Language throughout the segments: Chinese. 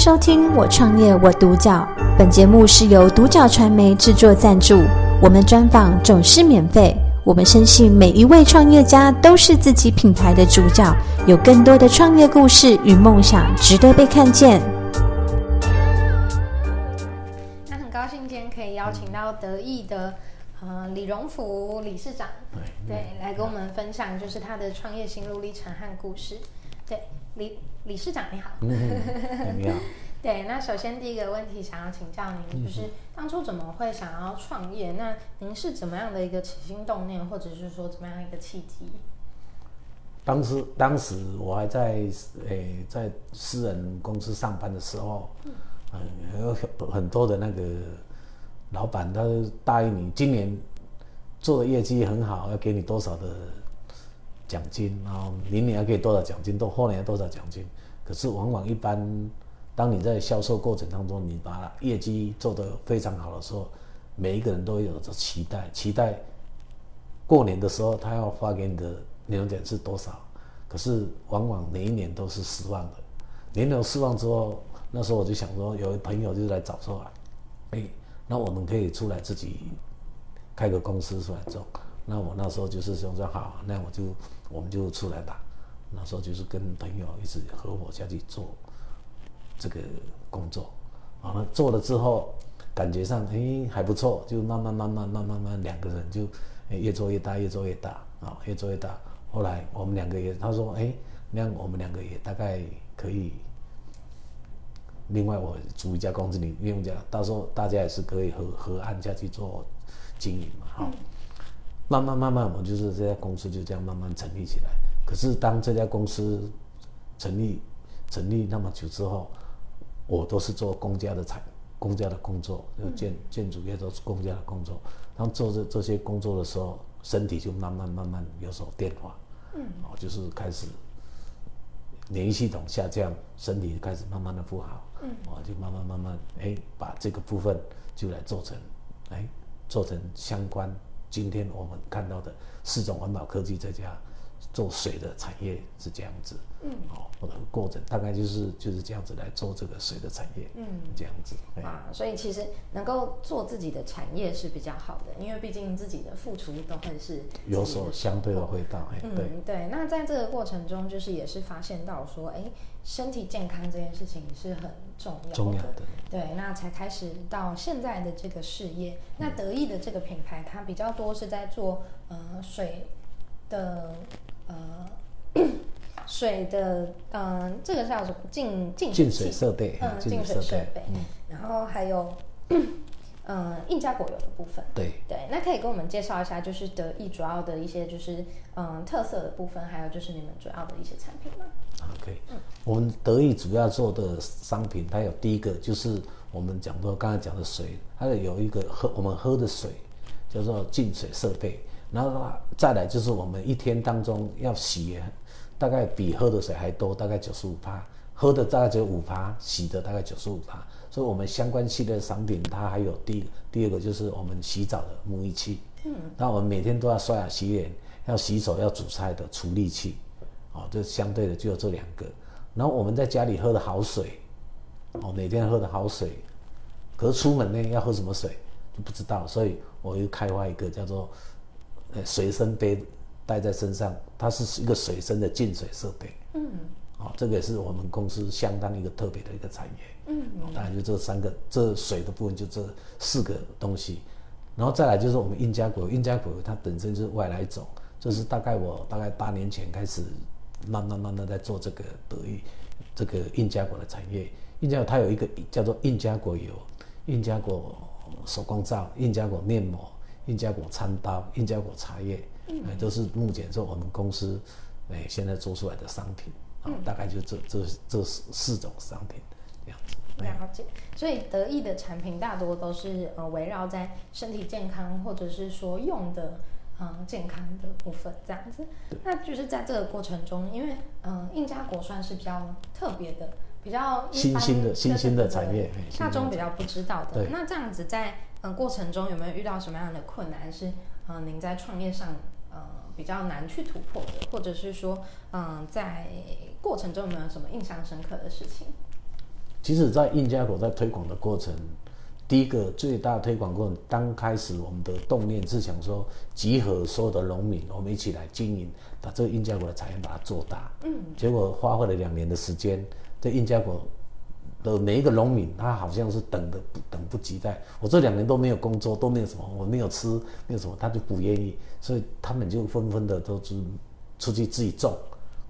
收听《我创业我独角》，本节目是由独角传媒制作赞助，我们专访总是免费。我们深信每一位创业家都是自己品牌的主角，有更多的创业故事与梦想值得被看见。那很高兴今天可以邀请到得意的呃李荣福理事长，对，来跟我们分享就是他的创业心路历程和故事。对，李理事长你好。嗯，你好。对，那首先第一个问题想要请教您，就是当初怎么会想要创业？那您是怎么样的一个起心动念，或者是说怎么样一个契机？当时，当时我还在诶在私人公司上班的时候，嗯，有很多的那个老板，他答应你今年做的业绩很好，要给你多少的。奖金，然后明年要给多少奖金，到后年多少奖金。可是往往一般，当你在销售过程当中，你把业绩做得非常好的时候，每一个人都有着期待，期待过年的时候他要发给你的年终奖是多少。可是往往每一年都是失望的。年年失望之后，那时候我就想说，有一朋友就来找说啊，哎，那我们可以出来自己开个公司出来做。那我那时候就是想说，好，那我就我们就出来吧。那时候就是跟朋友一起合伙下去做这个工作，完了做了之后，感觉上哎还不错，就慢慢慢慢慢慢慢两个人就越做越大，越做越大啊，越做越大。后来我们两个也，他说哎，那样我们两个也大概可以。另外我组一家公司，你用这样，到时候大家也是可以合合案下去做经营嘛，哈。慢慢慢慢，我们就是这家公司就这样慢慢成立起来。可是当这家公司成立成立那么久之后，我都是做公家的产公家的工作，就建建筑业都是公家的工作。当做这这些工作的时候，身体就慢慢慢慢有所变化。嗯，哦，就是开始免疫系统下降，身体开始慢慢的不好。嗯，我就慢慢慢慢哎，把这个部分就来做成，哎，做成相关。今天我们看到的四种环保科技在家做水的产业是这样子，嗯，好，我的过程大概就是就是这样子来做这个水的产业，嗯，这样子啊，所以其实能够做自己的产业是比较好的，因为毕竟自己的付出都会是有所相对的回报，嗯，对。对。那在这个过程中，就是也是发现到说，哎，身体健康这件事情是很重要的，重要的，对，那才开始到现在的这个事业。那得意的这个品牌，它比较多是在做呃水的呃水的嗯、呃，这个叫什么净净净水设备，嗯，净水设备，嗯，然后还有嗯 印加果油的部分，对。对，那可以跟我们介绍一下，就是得意主要的一些就是嗯特色的部分，还有就是你们主要的一些产品吗？可以，我们得意主要做的商品，它有第一个就是我们讲到刚才讲的水，它有一个喝我们喝的水叫做净水设备，然后再来就是我们一天当中要洗，大概比喝的水还多，大概九十五趴，喝的大概只有五趴，洗的大概九十五趴，所以我们相关系列的商品，它还有第第二个就是我们洗澡的沐浴器，嗯，那我们每天都要刷牙洗脸，要洗手要煮菜的处理器。哦，这相对的就有这两个，然后我们在家里喝的好水，哦，每天喝的好水，可是出门呢要喝什么水就不知道，所以我又开发一个叫做呃随身杯带在身上，它是一个水深的净水设备。嗯，哦，这个也是我们公司相当一个特别的一个产业。嗯，当然就这三个，这水的部分就这四个东西，然后再来就是我们印加果，印加果它本身就是外来种，这是大概我大概八年前开始。慢慢慢慢在做这个得意，这个印加果的产业。印加果它有一个叫做印加果油、印加果手工皂、印加果面膜、印加果餐刀、印加果茶叶，嗯，都是目前是我们公司哎现在做出来的商品啊，嗯，大概就这这这四四种商品这样子。了解，所以得意的产品大多都是呃围绕在身体健康或者是说用的。嗯，健康的部分这样子，那就是在这个过程中，因为嗯，印加果算是比较特别的、比较新兴的新兴的产业，大众比较不知道的。那这样子在嗯过程中有没有遇到什么样的困难？是嗯，您在创业上嗯比较难去突破的，或者是说嗯在过程中有没有什么印象深刻的事情？其实，在印加果在推广的过程，第一个最大推广过程，刚开始我们的动念是想说，集合所有的农民，我们一起来经营，把这个印加果的产业把它做大。嗯，结果花费了两年的时间，这印加果的每一个农民，他好像是等的不等不及待。我这两年都没有工作，都没有什么，我没有吃，没有什么，他就不愿意，所以他们就纷纷的都是出去自己种。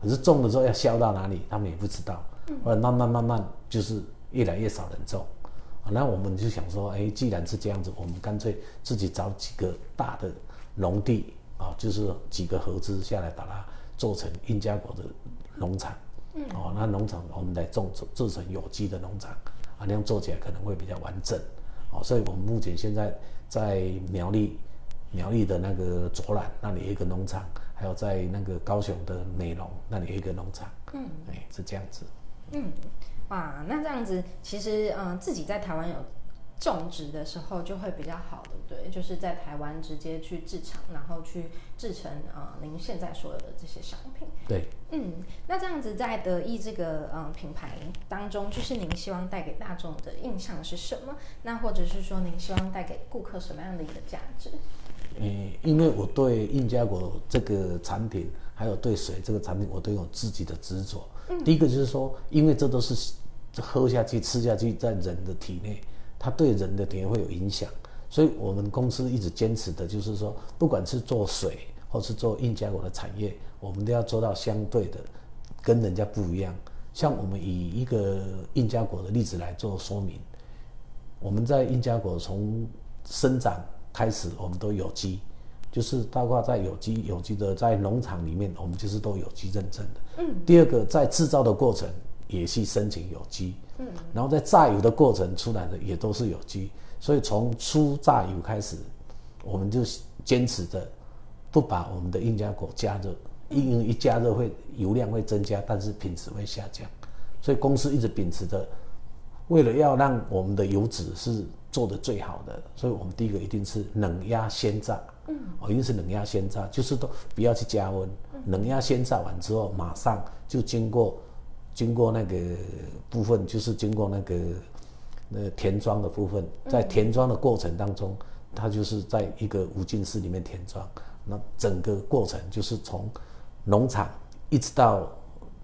可是种的时候要销到哪里，他们也不知道。后来慢慢慢慢就是越来越少人种，那我们就想说，哎，既然是这样子，我们干脆自己找几个大的农地啊，就是几个合资下来，把它做成印加果的农场。嗯，哦，那农场我们来种做做成有机的农场，啊，那样做起来可能会比较完整。哦，所以我们目前现在在苗栗，苗栗的那个卓兰那里有一个农场，还有在那个高雄的美容那里有一个农场。嗯，哎，是这样子。嗯，哇，那这样子其实，嗯、呃，自己在台湾有种植的时候就会比较好，对不对？就是在台湾直接去制厂，然后去制成啊、呃，您现在所有的这些商品。对，嗯，那这样子在得意这个嗯、呃、品牌当中，就是您希望带给大众的印象是什么？那或者是说您希望带给顾客什么样的一个价值？嗯，因为我对印加果这个产品，还有对水这个产品，我都有自己的执着。嗯第一个就是说，因为这都是喝下去、吃下去，在人的体内，它对人的体内会有影响，所以我们公司一直坚持的就是说，不管是做水或是做印加果的产业，我们都要做到相对的，跟人家不一样。像我们以一个印加果的例子来做说明，我们在印加果从生长开始，我们都有机。就是包括在有机、有机的在农场里面，我们就是都有机认证的。嗯。第二个，在制造的过程也是申请有机。嗯。然后在榨油的过程出来的也都是有机，所以从初榨油开始，我们就坚持着不把我们的印加果加热，因为一加热会油量会增加，但是品质会下降。所以公司一直秉持着，为了要让我们的油脂是做的最好的，所以我们第一个一定是冷压鲜榨。哦，一定是冷压鲜榨，就是都不要去加温。冷压鲜榨完之后，马上就经过经过那个部分，就是经过那个那个填装的部分，在填装的过程当中，它就是在一个无菌室里面填装。那整个过程就是从农场一直到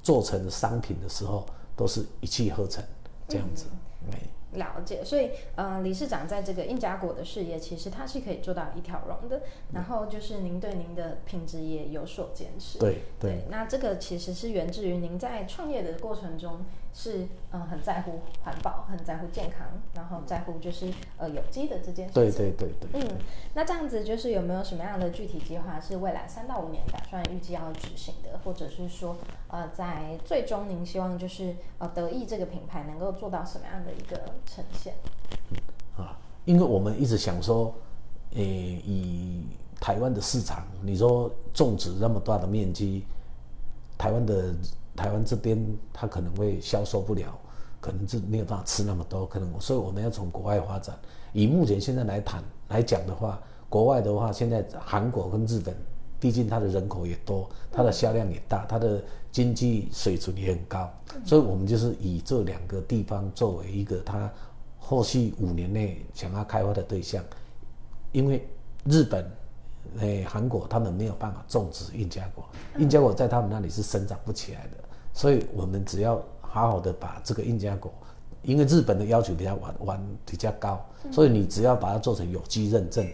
做成商品的时候，都是一气呵成这样子。没。了解，所以呃，理事长在这个印加果的事业，其实他是可以做到一条龙的。然后就是您对您的品质也有所坚持。对对，对。那这个其实是源自于您在创业的过程中是嗯、呃、很在乎环保，很在乎健康，然后在乎就是呃有机的这件事情。对对对对。嗯，那这样子就是有没有什么样的具体计划是未来三到五年打算预计要执行的，或者是说呃在最终您希望就是呃得意这个品牌能够做到什么样的一个呈现？啊，因为我们一直想说，诶、欸，以台湾的市场，你说种植那么大的面积，台湾的台湾这边它可能会销售不了，可能是没有办法吃那么多，可能，所以我们要从国外发展。以目前现在来谈来讲的话，国外的话，现在韩国跟日本，毕竟它的人口也多，它的销量也大，它的经济水准也很高，所以我们就是以这两个地方作为一个它。后续五年内想要开发的对象，因为日本、诶、欸、韩国他们没有办法种植印加果，印加果在他们那里是生长不起来的，所以我们只要好好的把这个印加果，因为日本的要求比较完完比较高，所以你只要把它做成有机认证，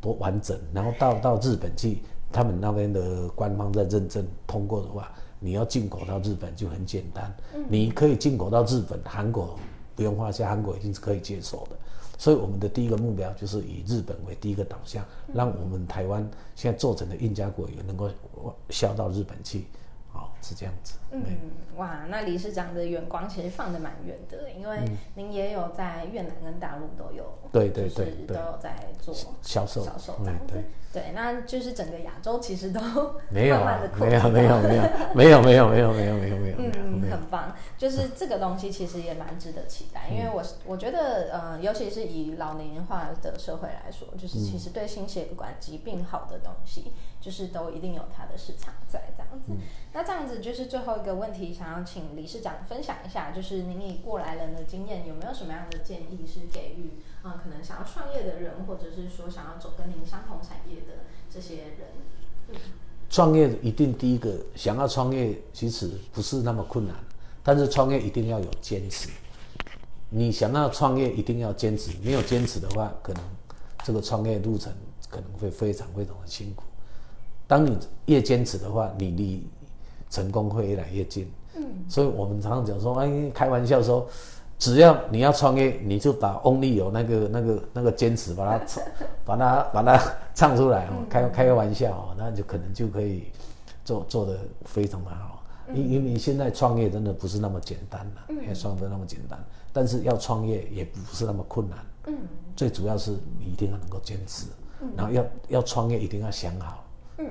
多完整，然后到到日本去，他们那边的官方在认证通过的话，你要进口到日本就很简单，你可以进口到日本、韩国。不用花下，韩国已经是可以接受的，所以我们的第一个目标就是以日本为第一个导向，让我们台湾现在做成的印加果也能够销到日本去。好，是这样子。嗯，哇，那理事长的眼光其实放的蛮远的，因为您也有在越南跟大陆都有，对对对，都有在做销售销售这样子。对，那就是整个亚洲其实都没有啊，没有没有没有没有没有没有没有没有没有，嗯，很棒，就是这个东西其实也蛮值得期待，因为我我觉得呃，尤其是以老年化的社会来说，就是其实对心血管疾病好的东西，就是都一定有它的市场在这样子。那这样子。子就是最后一个问题，想要请理事长分享一下，就是您以过来人的经验，有没有什么样的建议是给予啊、可能想要创业的人，或者是说想要走跟您相同产业的这些人？创业一定第一个想要创业，其实不是那么困难，但是创业一定要有坚持。你想要创业，一定要坚持，没有坚持的话，可能这个创业路程可能会非常非常的辛苦。当你越坚持的话，你离成功会越来越近。嗯，所以我们常常讲说，哎，开玩笑说，只要你要创业，你就把 Only 有那个那个那个坚持，把它把它把它唱出来哦，开开个玩笑哦，那就可能就可以做做的非常的好。因因为你现在创业真的不是那么简单了，也说的那么简单，但是要创业也不是那么困难。嗯，最主要是你一定要能够坚持，然后要要创业一定要想好。嗯，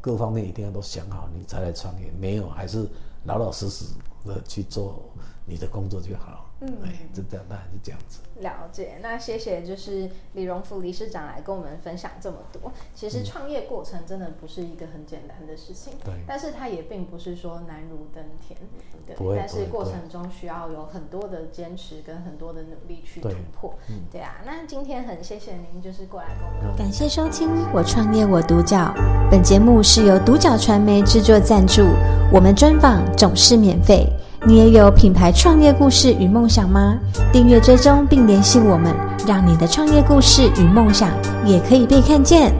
各方面一定要都想好，你才来创业。没有，还是老老实实的去做你的工作就好。嗯，哎，就这样，那还是这样子。了解，那谢谢，就是李荣福理事长来跟我们分享这么多。其实创业过程真的不是一个很简单的事情，对、嗯，但是它也并不是说难如登天，对。但是过程中需要有很多的坚持跟很多的努力去突破。对，嗯、对啊，那今天很谢谢您，就是过来跟我们。感谢收听《我创业我独角》，本节目是由独角传媒制作赞助，我们专访总是免费。你也有品牌创业故事与梦想吗？订阅追踪并联系我们，让你的创业故事与梦想也可以被看见。